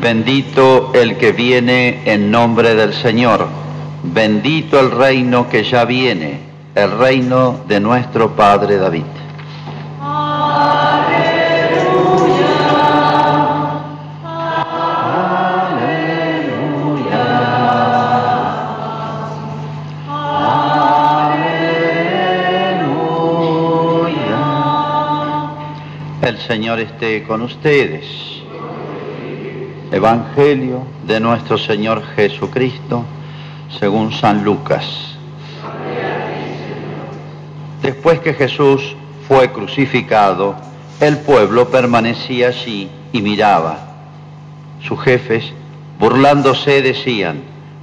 Bendito el que viene en nombre del Señor. Bendito el reino que ya viene, el reino de nuestro Padre David. El Señor esté con ustedes. Evangelio de nuestro Señor Jesucristo según San Lucas. Después que Jesús fue crucificado, el pueblo permanecía allí y miraba. Sus jefes, burlándose, decían,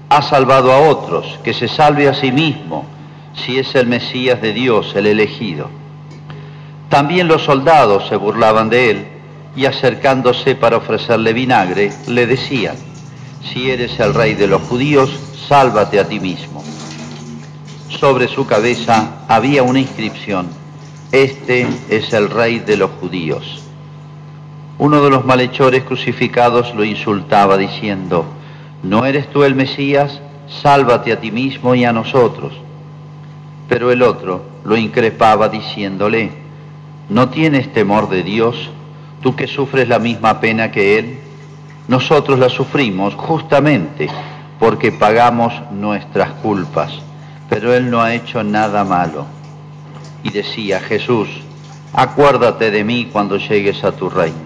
ha salvado a otros, que se salve a sí mismo, si es el Mesías de Dios, el elegido. También los soldados se burlaban de él y acercándose para ofrecerle vinagre, le decían, si eres el rey de los judíos, sálvate a ti mismo. Sobre su cabeza había una inscripción, este es el rey de los judíos. Uno de los malhechores crucificados lo insultaba diciendo, ¿no eres tú el Mesías? Sálvate a ti mismo y a nosotros. Pero el otro lo increpaba diciéndole, ¿no tienes temor de Dios, tú que sufres la misma pena que Él? Nosotros la sufrimos justamente porque pagamos nuestras culpas, pero Él no ha hecho nada malo. Y decía, Jesús, acuérdate de mí cuando llegues a tu reino.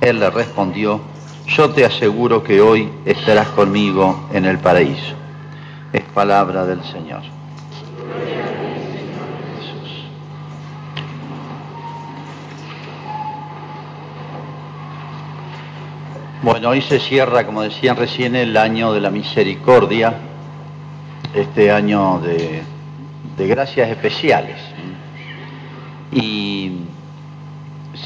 Él le respondió, yo te aseguro que hoy estarás conmigo en el paraíso. Es palabra del Señor. Bueno, hoy se cierra, como decían recién, el año de la misericordia, este año de, gracias especiales. Y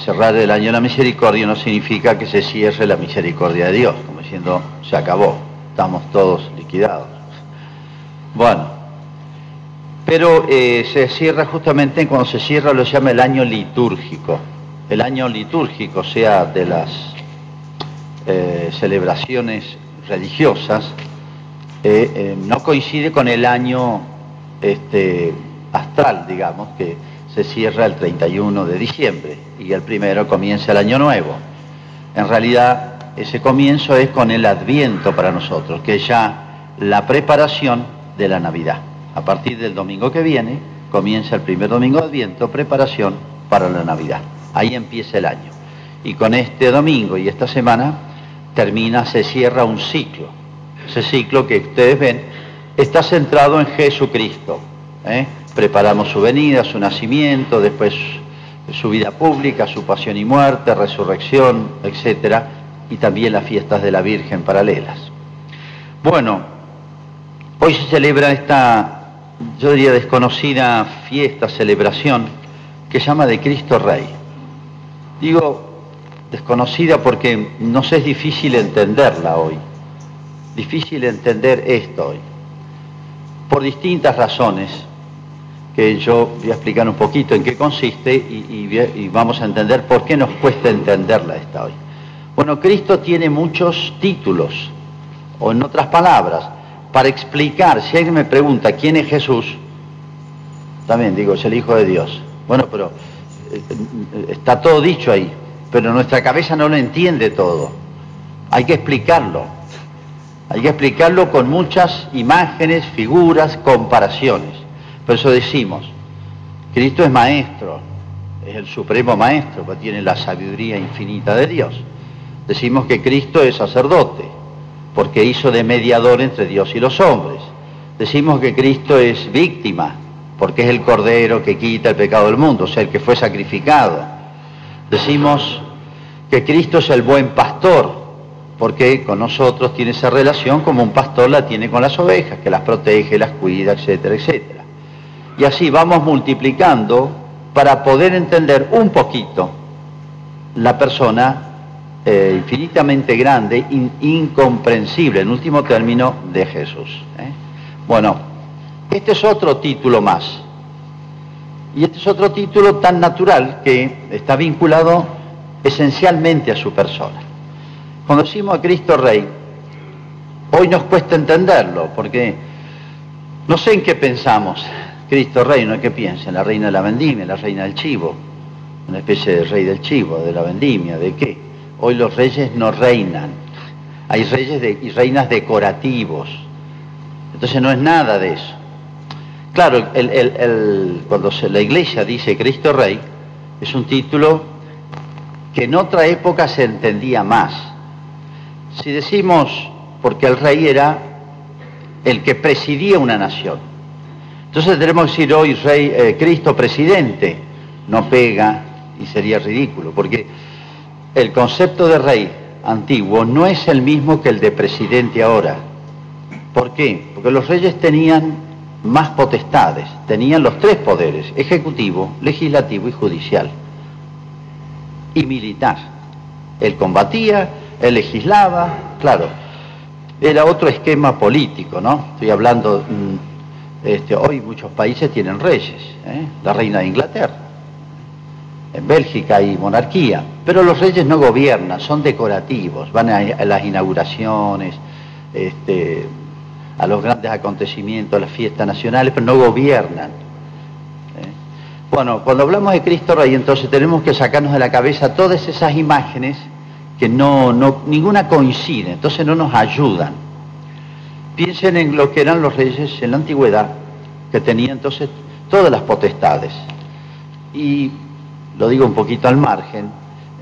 cerrar el año de la misericordia no significa que se cierre la misericordia de Dios, como diciendo, se acabó, estamos todos liquidados. Bueno, pero eh, se cierra justamente cuando se cierra lo llama el año litúrgico. El año litúrgico, sea de las eh, celebraciones religiosas, eh, eh, no coincide con el año este, astral, digamos, que se cierra el 31 de diciembre y el primero comienza el año nuevo. En realidad, ese comienzo es con el adviento para nosotros, que es ya la preparación de la Navidad. A partir del domingo que viene, comienza el primer domingo de adviento, preparación para la Navidad. Ahí empieza el año. Y con este domingo y esta semana termina, se cierra un ciclo. Ese ciclo que ustedes ven está centrado en Jesucristo. ¿eh? Preparamos su venida, su nacimiento, después su vida pública, su pasión y muerte, resurrección, etc. Y también las fiestas de la Virgen paralelas. Bueno, hoy se celebra esta, yo diría, desconocida fiesta, celebración, que se llama de Cristo Rey. Digo, desconocida porque nos es difícil entenderla hoy, difícil entender esto hoy, por distintas razones que yo voy a explicar un poquito en qué consiste y, vamos a entender por qué nos cuesta entenderla esta hoy. Bueno, Cristo tiene muchos títulos, o en otras palabras, para explicar, si alguien me pregunta quién es Jesús, también digo, es el Hijo de Dios. Bueno, pero eh, eh, está todo dicho ahí, pero nuestra cabeza no lo entiende todo. Hay que explicarlo. Hay que explicarlo con muchas imágenes, figuras, comparaciones. Por eso decimos, Cristo es maestro, es el supremo maestro, porque tiene la sabiduría infinita de Dios. Decimos que Cristo es sacerdote, porque hizo de mediador entre Dios y los hombres. Decimos que Cristo es víctima, porque es el cordero que quita el pecado del mundo, o sea, el que fue sacrificado. Decimos que Cristo es el buen pastor, porque con nosotros tiene esa relación como un pastor la tiene con las ovejas, que las protege, las cuida, etcétera, etcétera. Y así vamos multiplicando para poder entender un poquito la persona eh, infinitamente grande, incomprensible, en último término, de Jesús. ¿eh? Bueno, este es otro título más y este es otro título tan natural que está vinculado esencialmente a su persona. Cuando decimos a Cristo Rey, hoy nos cuesta entenderlo, porque no sé en qué pensamos. Cristo Rey, no qué piensa, la reina de la vendimia, la reina del chivo, una especie de rey del chivo, de la vendimia, ¿de qué? Hoy los reyes no reinan, hay reyes y reinas decorativos, entonces no es nada de eso. Claro, cuando la iglesia dice Cristo Rey, es un título que en otra época se entendía más. Si decimos, porque el rey era el que presidía una nación, entonces tenemos que decir hoy rey, eh, Cristo presidente, no pega y sería ridículo, porque el concepto de rey antiguo no es el mismo que el de presidente ahora. ¿Por qué? Porque los reyes tenían más potestades, tenían los tres poderes, ejecutivo, legislativo y judicial, y militar. Él combatía, él legislaba, claro, era otro esquema político, ¿no? Estoy hablando, mm, este, hoy muchos países tienen reyes, ¿eh? la reina de Inglaterra, en Bélgica hay monarquía, pero los reyes no gobiernan, son decorativos, van a, las inauguraciones, este, a los grandes acontecimientos, a las fiestas nacionales, pero no gobiernan. Bueno, cuando hablamos de Cristo Rey, entonces tenemos que sacarnos de la cabeza todas esas imágenes que no, ninguna coincide, entonces no nos ayudan. Piensen en lo que eran los reyes en la antigüedad, que tenían entonces todas las potestades. Y lo digo un poquito al margen,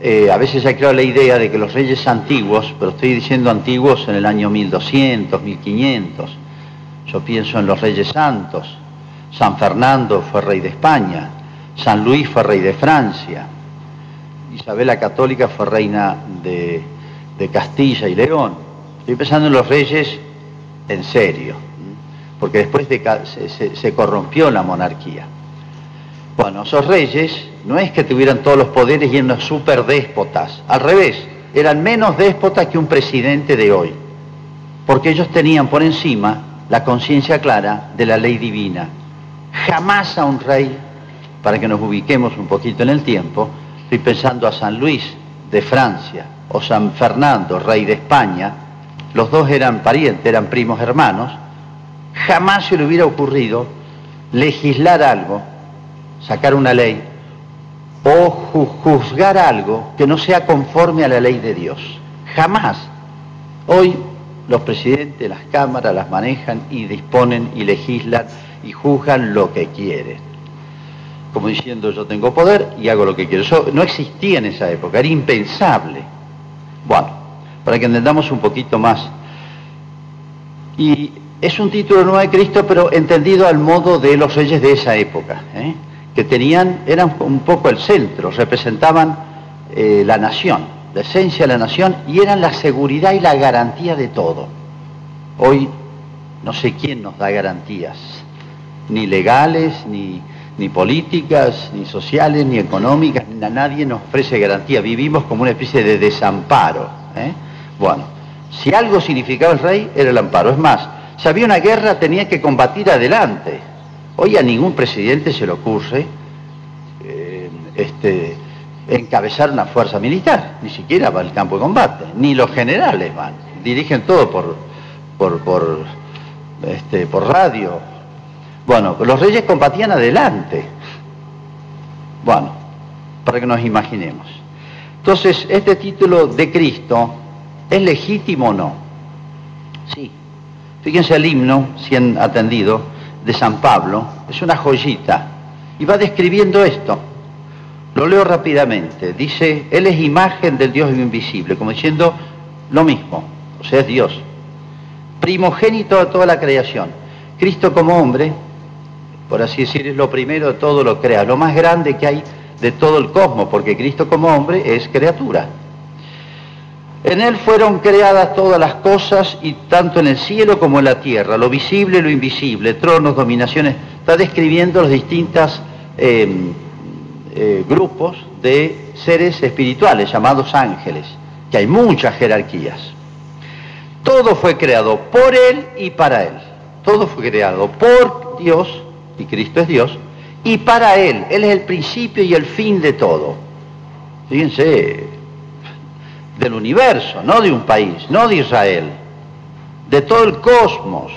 eh, a veces ha creado la idea de que los reyes antiguos, pero estoy diciendo antiguos en el año 1200, 1500, yo pienso en los reyes santos, San Fernando fue rey de España, San Luis fue rey de Francia, Isabel la Católica fue reina de, Castilla y León. Estoy pensando en los reyes en serio, porque después de, se, se corrompió la monarquía. Bueno, esos reyes no es que tuvieran todos los poderes y eran super déspotas, al revés, eran menos déspotas que un presidente de hoy, porque ellos tenían por encima la conciencia clara de la ley divina. Jamás a un rey, para que nos ubiquemos un poquito en el tiempo, estoy pensando a San Luis de Francia o San Fernando, rey de España, los dos eran parientes, eran primos hermanos, jamás se le hubiera ocurrido legislar algo, sacar una ley o juzgar algo que no sea conforme a la ley de Dios. Jamás. Hoy los presidentes, las cámaras las manejan y disponen y legislan y juzgan lo que quieren. Como diciendo yo tengo poder y hago lo que quiero. Eso no existía en esa época, era impensable. Bueno, para que entendamos un poquito más. Y es un título nuevo de Cristo, pero entendido al modo de los reyes de esa época. ¿eh? que tenían, eran un poco el centro, representaban eh, la nación, la esencia de la nación, y eran la seguridad y la garantía de todo. Hoy no sé quién nos da garantías, ni legales, ni, ni políticas, ni sociales, ni económicas, ni a nadie nos ofrece garantía. Vivimos como una especie de desamparo. ¿eh? Bueno, si algo significaba el rey, era el amparo. Es más, si había una guerra, tenía que combatir adelante Hoy a ningún presidente se le ocurre eh, este, encabezar una fuerza militar, ni siquiera va al campo de combate, ni los generales van, dirigen todo por, por, por, este, por radio. Bueno, los reyes combatían adelante. Bueno, para que nos imaginemos. Entonces, este título de Cristo, ¿es legítimo o no? Sí. Fíjense el himno, si han atendido, de San Pablo, es una joyita, y va describiendo esto. Lo leo rápidamente. Dice, Él es imagen del Dios invisible, como diciendo lo mismo, o sea, es Dios. Primogénito de toda la creación. Cristo como hombre, por así decir, es lo primero de todo lo crea, lo más grande que hay de todo el cosmos, porque Cristo como hombre es criatura. En Él fueron creadas todas las cosas, y tanto en el cielo como en la tierra, lo visible y lo invisible, tronos, dominaciones. Está describiendo los distintos em, eh, grupos de seres espirituales llamados ángeles, que hay muchas jerarquías. Todo fue creado por Él y para Él. Todo fue creado por Dios, y Cristo es Dios, y para Él. Él es el principio y el fin de todo. Fíjense, del universo, no de un país, no de Israel, de todo el cosmos.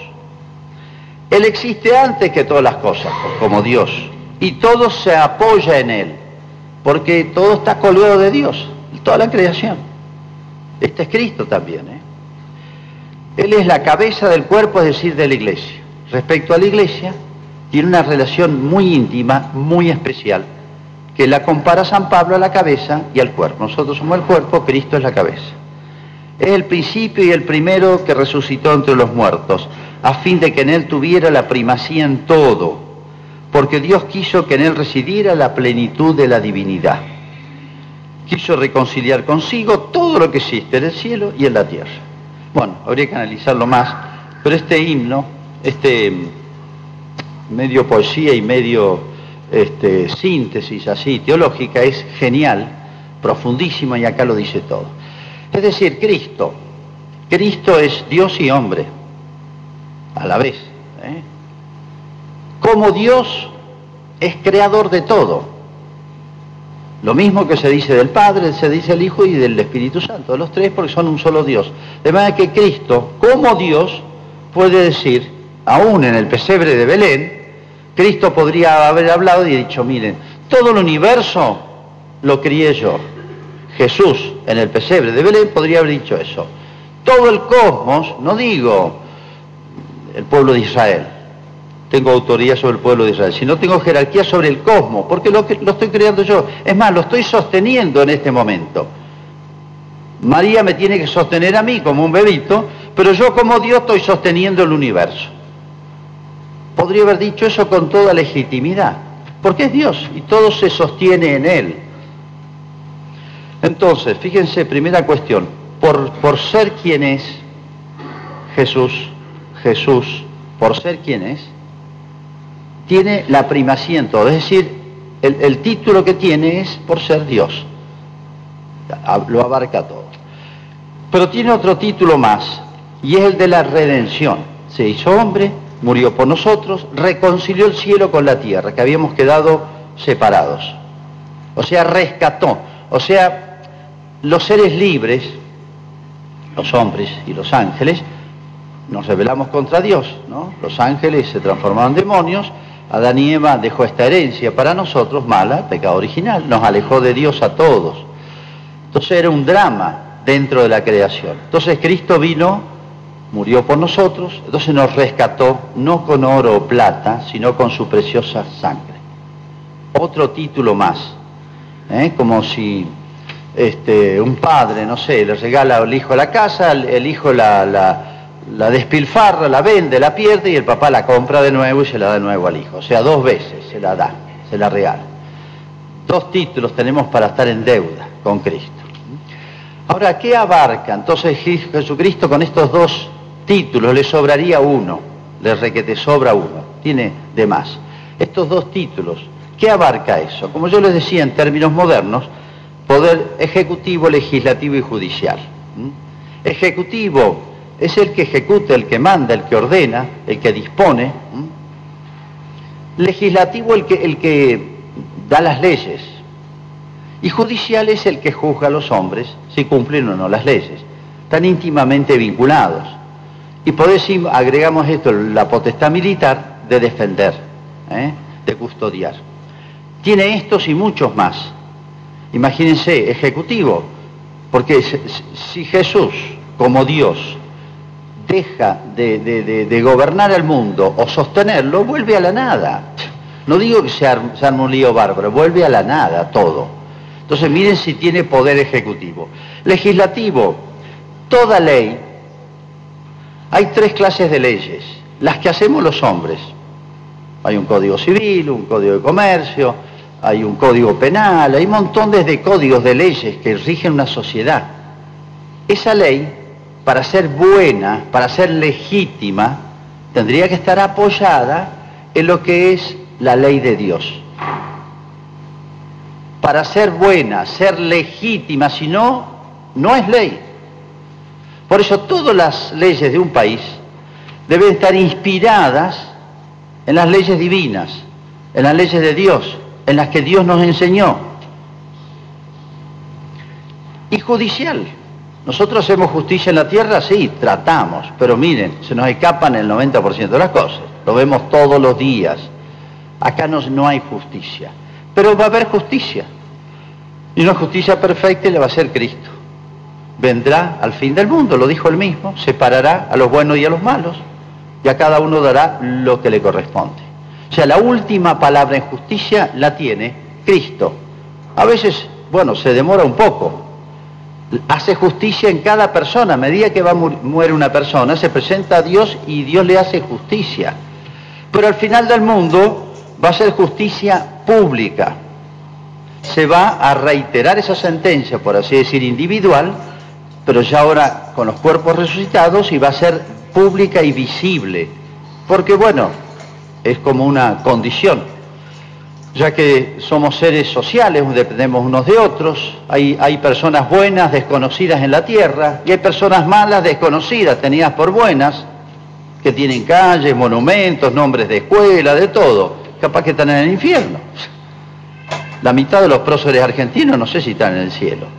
Él existe antes que todas las cosas, como Dios, y todo se apoya en Él, porque todo está colgado de Dios, toda la creación. Este es Cristo también. ¿eh? Él es la cabeza del cuerpo, es decir, de la iglesia. Respecto a la iglesia, tiene una relación muy íntima, muy especial, que la compara San Pablo a la cabeza y al cuerpo. Nosotros somos el cuerpo, Cristo es la cabeza. Es el principio y el primero que resucitó entre los muertos, a fin de que en él tuviera la primacía en todo, porque Dios quiso que en él residiera la plenitud de la divinidad. Quiso reconciliar consigo todo lo que existe en el cielo y en la tierra. Bueno, habría que analizarlo más, pero este himno, este medio poesía y medio este, síntesis así teológica es genial, profundísima y acá lo dice todo. Es decir, Cristo, Cristo es Dios y hombre a la vez. ¿eh? Como Dios es creador de todo. Lo mismo que se dice del Padre, se dice del Hijo y del Espíritu Santo, de los tres porque son un solo Dios. De manera que Cristo, como Dios, puede decir, aún en el pesebre de Belén, Cristo podría haber hablado y dicho, miren, todo el universo lo crié yo. Jesús en el pesebre de Belén podría haber dicho eso. Todo el cosmos, no digo el pueblo de Israel, tengo autoría sobre el pueblo de Israel, sino tengo jerarquía sobre el cosmos, porque lo, lo estoy creando yo. Es más, lo estoy sosteniendo en este momento. María me tiene que sostener a mí como un bebito, pero yo como Dios estoy sosteniendo el universo podría haber dicho eso con toda legitimidad, porque es Dios y todo se sostiene en Él. Entonces, fíjense, primera cuestión, por, por ser quien es Jesús, Jesús, por ser quien es, tiene la primacía en todo, es decir, el, el título que tiene es por ser Dios, lo abarca todo. Pero tiene otro título más, y es el de la redención. Se hizo hombre, murió por nosotros, reconcilió el cielo con la tierra, que habíamos quedado separados. O sea, rescató. O sea, los seres libres, los hombres y los ángeles, nos rebelamos contra Dios, ¿no? Los ángeles se transformaron en demonios, Adán y Eva dejó esta herencia para nosotros, mala, pecado original, nos alejó de Dios a todos. Entonces era un drama dentro de la creación. Entonces Cristo vino murió por nosotros, entonces nos rescató no con oro o plata, sino con su preciosa sangre. Otro título más, ¿eh? como si este, un padre, no sé, le regala al hijo la casa, el, hijo la, la, despilfarra, la vende, la pierde y el papá la compra de nuevo y se la da de nuevo al hijo. O sea, dos veces se la da, se la regala. Dos títulos tenemos para estar en deuda con Cristo. Ahora, ¿qué abarca entonces Jesucristo con estos dos títulos, le sobraría uno, le requete sobra uno, tiene de más. Estos dos títulos, ¿qué abarca eso? Como yo les decía en términos modernos, poder ejecutivo, legislativo y judicial. Ejecutivo es el que ejecuta, el que manda, el que ordena, el que dispone. Legislativo el que, el que da las leyes. Y judicial es el que juzga a los hombres si cumplen o no las leyes. Están íntimamente vinculados. Y por eso agregamos esto, la potestad militar de defender, ¿eh? de custodiar. Tiene estos y muchos más. Imagínense, ejecutivo, porque si Jesús, como Dios, deja de, gobernar el mundo o sostenerlo, vuelve a la nada. No digo que se, un lío bárbaro, vuelve a la nada todo. Entonces miren si tiene poder ejecutivo. Legislativo, toda ley hay tres clases de leyes, las que hacemos los hombres. Hay un código civil, un código de comercio, hay un código penal, hay montones de códigos de leyes que rigen una sociedad. Esa ley, para ser buena, para ser legítima, tendría que estar apoyada en lo que es la ley de Dios. Para ser buena, ser legítima, si no, no es ley. Por eso todas las leyes de un país deben estar inspiradas en las leyes divinas, en las leyes de Dios, en las que Dios nos enseñó. Y judicial, Nosotros hacemos justicia en la tierra, sí, tratamos, pero miren, se nos escapan el 90% de las cosas. Lo vemos todos los días. Acá no, no hay justicia, pero va a haber justicia. Y una justicia perfecta le va a ser Cristo. Vendrá al fin del mundo, lo dijo él mismo, separará a los buenos y a los malos, y a cada uno dará lo que le corresponde. O sea, la última palabra en justicia la tiene Cristo. A veces, bueno, se demora un poco, hace justicia en cada persona. A medida que va muere una persona, se presenta a Dios y Dios le hace justicia. Pero al final del mundo va a ser justicia pública. Se va a reiterar esa sentencia, por así decir, individual, pero ya ahora con los cuerpos resucitados y va a ser pública y visible. Porque bueno, es como una condición ya que somos seres sociales, dependemos unos de otros, hay, hay, personas buenas desconocidas en la tierra y hay personas malas desconocidas, tenidas por buenas, que tienen calles, monumentos, nombres de escuela, de todo, capaz que están en el infierno. La mitad de los próceres argentinos no sé si están en el cielo.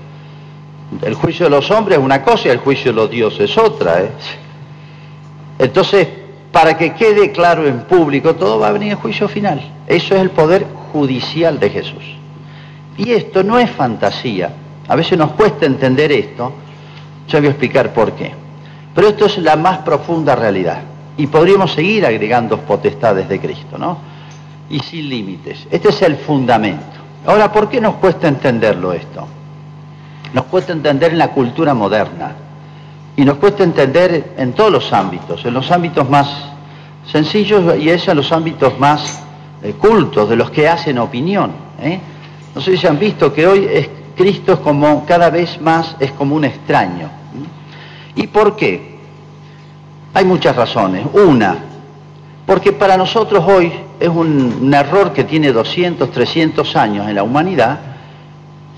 El juicio de los hombres es una cosa y el juicio de los dioses es otra. ¿eh? Entonces, para que quede claro en público, todo va a venir el juicio final. Eso es el poder judicial de Jesús. Y esto no es fantasía. A veces nos cuesta entender esto. Yo voy a explicar por qué. Pero esto es la más profunda realidad. Y podríamos seguir agregando potestades de Cristo, ¿no? Y sin límites. Este es el fundamento. Ahora, ¿por qué nos cuesta entenderlo esto? Nos cuesta entender en la cultura moderna. Y nos cuesta entender en todos los ámbitos, en los ámbitos más sencillos y es en los ámbitos más eh, cultos, de los que hacen opinión. ¿eh? No sé si han visto que hoy es, Cristo es como cada vez más es como un extraño. ¿Y por qué? Hay muchas razones. Una, porque para nosotros hoy es un, un error que tiene 200, 300 años en la humanidad,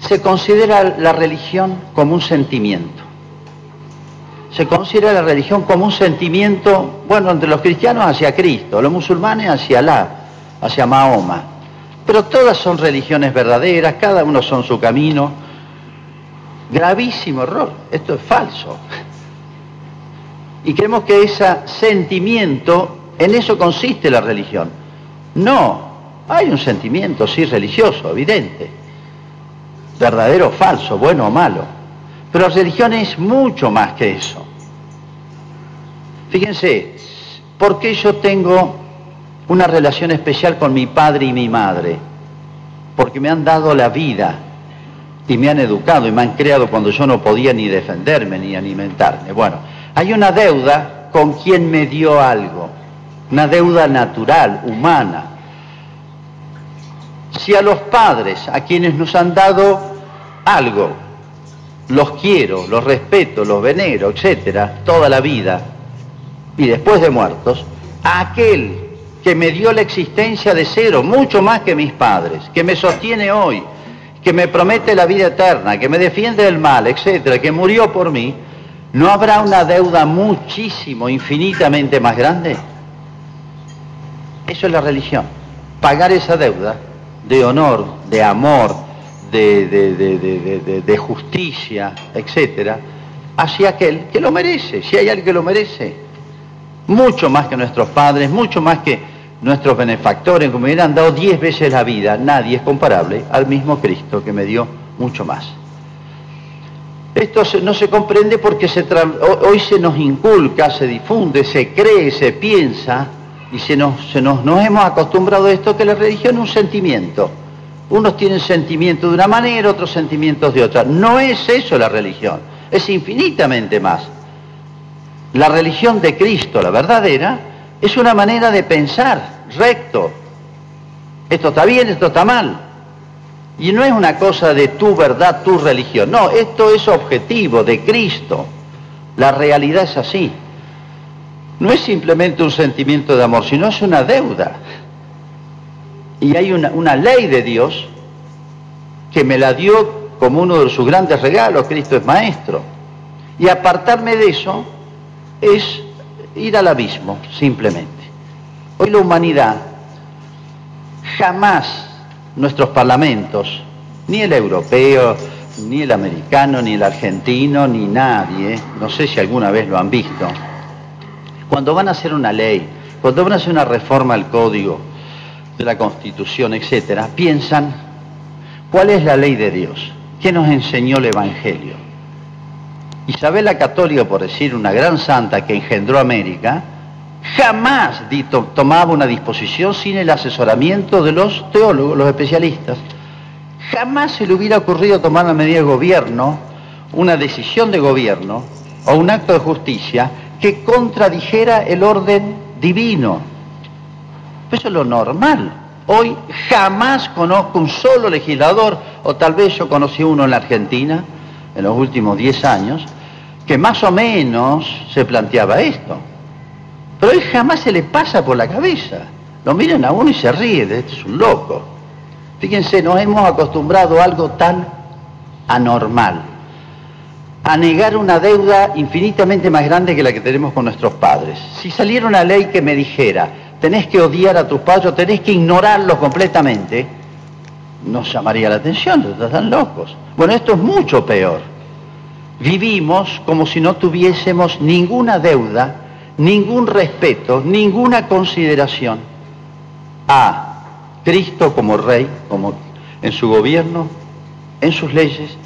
se considera la religión como un sentimiento se considera la religión como un sentimiento, bueno, entre los cristianos hacia Cristo, los musulmanes hacia Alá, hacia Mahoma. Pero todas son religiones verdaderas, cada uno son su camino. Gravísimo error, esto es falso. Y creemos que ese sentimiento, en eso consiste la religión. No, hay un sentimiento, sí, religioso, evidente. Verdadero o falso, bueno o malo pero religión es mucho más que eso. Fíjense, ¿por qué yo tengo una relación especial con mi padre y mi madre? Porque me han dado la vida y me han educado y me han creado cuando yo no podía ni defenderme ni alimentarme. Bueno, hay una deuda con quien me dio algo, una deuda natural, humana. Si a los padres, a quienes nos han dado algo, los quiero, los respeto, los venero, etcétera, toda la vida, y después de muertos, a aquel que me dio la existencia de cero, mucho más que mis padres, que me sostiene hoy, que me promete la vida eterna, que me defiende del mal, etcétera, que murió por mí, ¿no habrá una deuda muchísimo, infinitamente más grande? Eso es la religión. Pagar esa deuda de honor, de amor, de, justicia, etcétera, hacia aquel que lo merece, si hay alguien que lo merece. Mucho más que nuestros padres, mucho más que nuestros benefactores, como me hubieran dado diez veces la vida, nadie es comparable al mismo Cristo que me dio mucho más. Esto no se comprende porque se hoy se nos inculca, se difunde, se cree, se piensa y se nos, se nos, nos hemos acostumbrado a esto que la religión es un sentimiento. Unos tienen sentimientos de una manera, otros sentimientos de otra. No es eso la religión, es infinitamente más. La religión de Cristo, la verdadera, es una manera de pensar recto. Esto está bien, esto está mal. Y no es una cosa de tu verdad, tu religión. No, esto es objetivo de Cristo. La realidad es así. No es simplemente un sentimiento de amor, sino es una deuda. Y hay una, ley de Dios que me la dio como uno de sus grandes regalos, Cristo es maestro. Y apartarme de eso es ir al abismo, simplemente. Hoy la humanidad, jamás nuestros parlamentos, ni el europeo, ni el americano, ni el argentino, ni nadie, no sé si alguna vez lo han visto, cuando van a hacer una ley, cuando van a hacer una reforma al código de la constitución, etcétera, piensan cuál es la ley de Dios, qué nos enseñó el Evangelio. Isabel la Católica, por decir una gran santa que engendró América, jamás tomaba una disposición sin el asesoramiento de los teólogos, los especialistas. Jamás se le hubiera ocurrido tomar una medida de gobierno, una decisión de gobierno o un acto de justicia que contradijera el orden divino. Eso es lo normal. Hoy jamás conozco un solo legislador, o tal vez yo conocí uno en la Argentina en los últimos 10 años, que más o menos se planteaba esto. Pero hoy jamás se le pasa por la cabeza. Lo miran a uno y se ríe, este es un loco. Fíjense, nos hemos acostumbrado a algo tan anormal, a negar una deuda infinitamente más grande que la que tenemos con nuestros padres. Si saliera una ley que me dijera, tenés que odiar a tus padres, tenés que ignorarlos completamente, nos llamaría la atención, están locos. Bueno, esto es mucho peor. Vivimos como si no tuviésemos ninguna deuda, ningún respeto, ninguna consideración a Cristo como rey, como en su gobierno, en sus leyes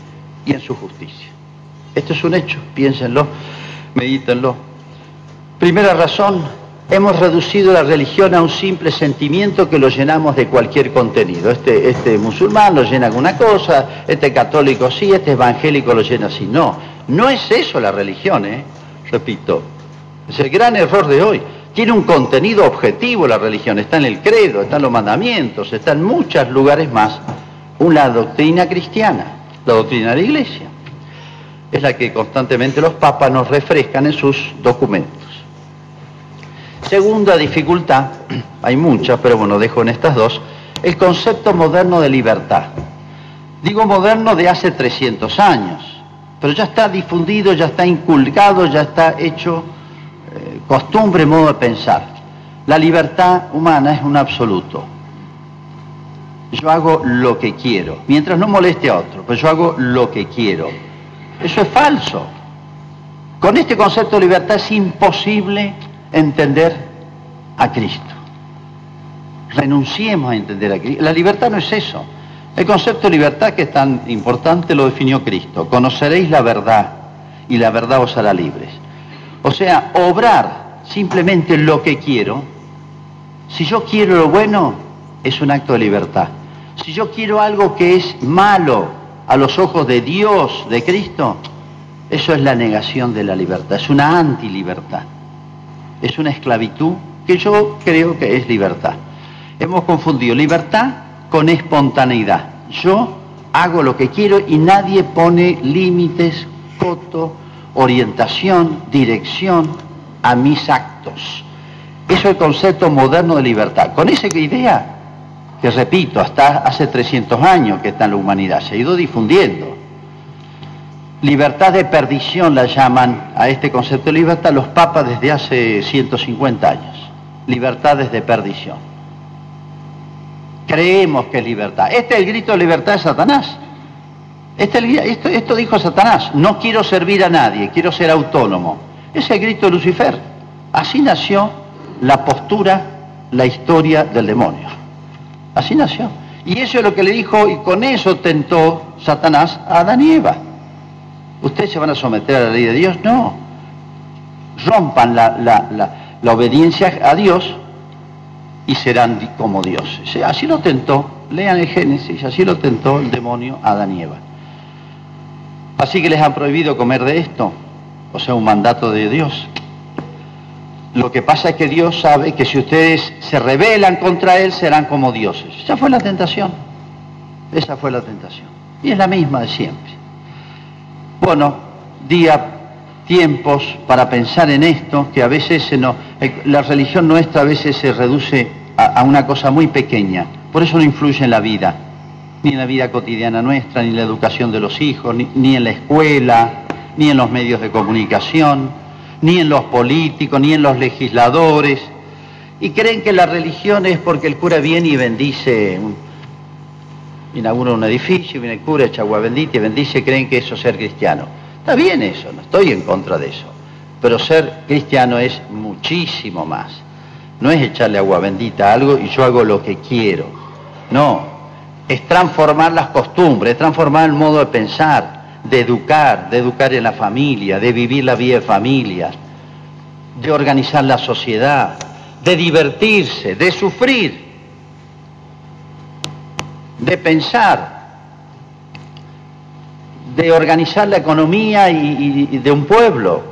y en su justicia. Esto es un hecho, piénsenlo, medítenlo. Primera razón, hemos reducido la religión a un simple sentimiento que lo llenamos de cualquier contenido. Este, este musulmán lo llena con una cosa, este católico sí, este evangélico lo llena así. No, no es eso la religión, ¿eh? repito. Es el gran error de hoy. Tiene un contenido objetivo la religión, está en el credo, está en los mandamientos, está en muchos lugares más. Una doctrina cristiana, la doctrina de la iglesia. Es la que constantemente los papas nos refrescan en sus documentos. Segunda dificultad, hay muchas, pero bueno, dejo en estas dos, el concepto moderno de libertad. Digo moderno de hace 300 años, pero ya está difundido, ya está inculcado, ya está hecho costumbre, modo de pensar. La libertad humana es un absoluto. Yo hago lo que quiero, mientras no moleste a otro, pero yo hago lo que quiero. Eso es falso. Con este concepto de libertad es imposible entender a Cristo. Renunciemos a entender a Cristo. La libertad no es eso. El concepto de libertad que es tan importante lo definió Cristo. Conoceréis la verdad y la verdad os hará libres. O sea, obrar simplemente lo que quiero, si yo quiero lo bueno, es un acto de libertad. Si yo quiero algo que es malo a los ojos de Dios, de Cristo, eso es la negación de la libertad, es una antilibertad. Es una esclavitud que yo creo que es libertad. Hemos confundido libertad con espontaneidad. Yo hago lo que quiero y nadie pone límites, coto, orientación, dirección a mis actos. Eso es el concepto moderno de libertad. Con esa idea, que repito, hasta hace 300 años que está en la humanidad, se ha ido difundiendo. Libertad de perdición la llaman a este concepto de libertad los papas desde hace 150 años. Libertades de perdición. Creemos que es libertad. Este es el grito de libertad de Satanás. Este, esto, esto dijo Satanás, no quiero servir a nadie, quiero ser autónomo. Es el grito de Lucifer. Así nació la postura, la historia del demonio. Así nació. Y eso es lo que le dijo, y con eso tentó Satanás a Adán y Eva. ¿Ustedes se van a someter a la ley de Dios? No. Rompan la, la obediencia a Dios y serán como Dios. Así lo tentó, lean el Génesis, así lo tentó el demonio Adán y Eva. Así que les han prohibido comer de esto, o sea, un mandato de Dios. Lo que pasa es que Dios sabe que si ustedes se rebelan contra Él, serán como dioses. Esa fue la tentación. Esa fue la tentación. Y es la misma de siempre. Bueno, día, tiempos para pensar en esto, que a veces eh, la religión nuestra a veces se reduce a una cosa muy pequeña. Por eso no influye en la vida ni en la vida cotidiana nuestra, ni en la educación de los hijos, ni, en la escuela, ni en los medios de comunicación, ni en los políticos, ni en los legisladores. Y creen que la religión es porque el cura viene y bendice inaugura un edificio, viene el cura, echa agua bendita y bendice, creen que eso es ser cristiano. Está bien eso, no estoy en contra de eso. Pero ser cristiano es muchísimo más. No es echarle agua bendita a algo y yo hago lo que quiero. No, es transformar las costumbres, es transformar el modo de pensar, de educar, de educar en la familia, de vivir la vida de familia, de organizar la sociedad, de divertirse, de sufrir, de pensar, de organizar la economía y, de un pueblo,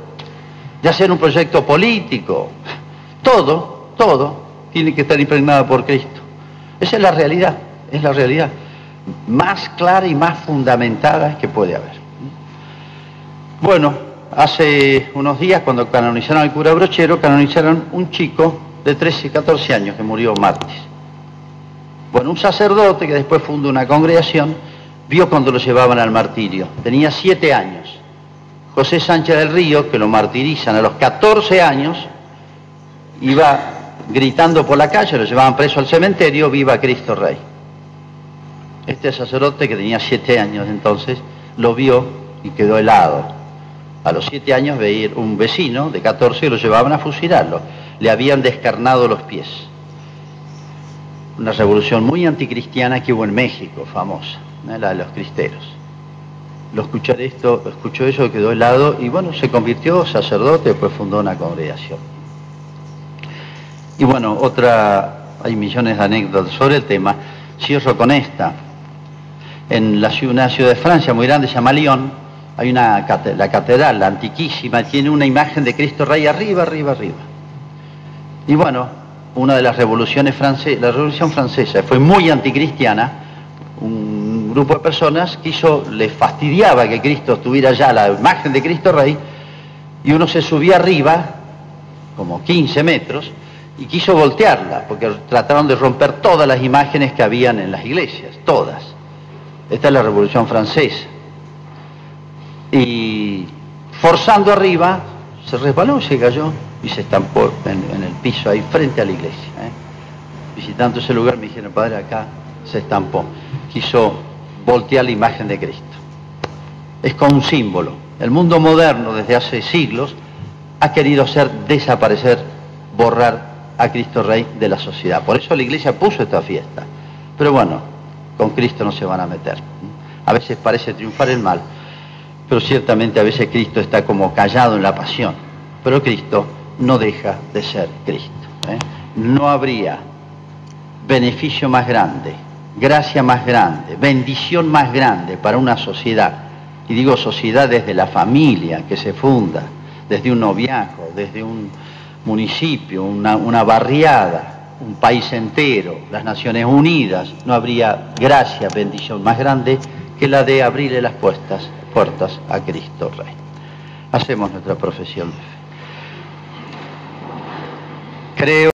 de hacer un proyecto político. Todo, todo tiene que estar impregnado por Cristo. Esa es la realidad, es la realidad más clara y más fundamentada que puede haber. Bueno, hace unos días cuando canonizaron al cura Brochero, canonizaron un chico de 13 y 14 años que murió martes. Bueno, un sacerdote que después fundó una congregación, vio cuando lo llevaban al martirio. Tenía 7 años. José Sánchez del Río, que lo martirizan a los 14 años, iba gritando por la calle, lo llevaban preso al cementerio, viva Cristo Rey. Este sacerdote, que tenía 7 años entonces, lo vio y quedó helado. A los 7 años veía un vecino de 14 y lo llevaban a fusilarlo le habían descarnado los pies. Una revolución muy anticristiana que hubo en México, famosa, la de los cristeros. Lo escuchó esto, escuchó eso, quedó helado y bueno, se convirtió sacerdote, después fundó una congregación. Y bueno, otra, hay millones de anécdotas sobre el tema. Cierro con esta. En la ciudad, una ciudad de Francia muy grande, se llama Lyon, hay una la catedral, la antiquísima, tiene una imagen de Cristo Rey arriba, arriba, arriba. Y bueno, una de las revoluciones francesas, la revolución francesa fue muy anticristiana, un grupo de personas quiso, les fastidiaba que Cristo estuviera ya, la imagen de Cristo Rey, y uno se subía arriba, como 15 metros, y quiso voltearla, porque trataron de romper todas las imágenes que habían en las iglesias, todas. Esta es la Revolución Francesa. Y forzando arriba, se resbaló y se cayó y se estampó en, el piso ahí frente a la iglesia. ¿eh? Visitando ese lugar me dijeron, padre, acá se estampó. Quiso voltear la imagen de Cristo. Es como un símbolo. El mundo moderno desde hace siglos ha querido hacer desaparecer, borrar a Cristo Rey de la sociedad. Por eso la iglesia puso esta fiesta. Pero bueno, con Cristo no se van a meter. A veces parece triunfar el mal, pero ciertamente a veces Cristo está como callado en la pasión. Pero Cristo no deja de ser Cristo. ¿eh? No habría beneficio más grande, gracia más grande, bendición más grande para una sociedad, y digo sociedad desde la familia que se funda, desde un noviazgo, desde un municipio, una, una barriada, un país entero, las Naciones Unidas, no habría gracia, bendición más grande que la de abrirle las puertas, puertas a Cristo Rey. Hacemos nuestra profesión de fe. Creo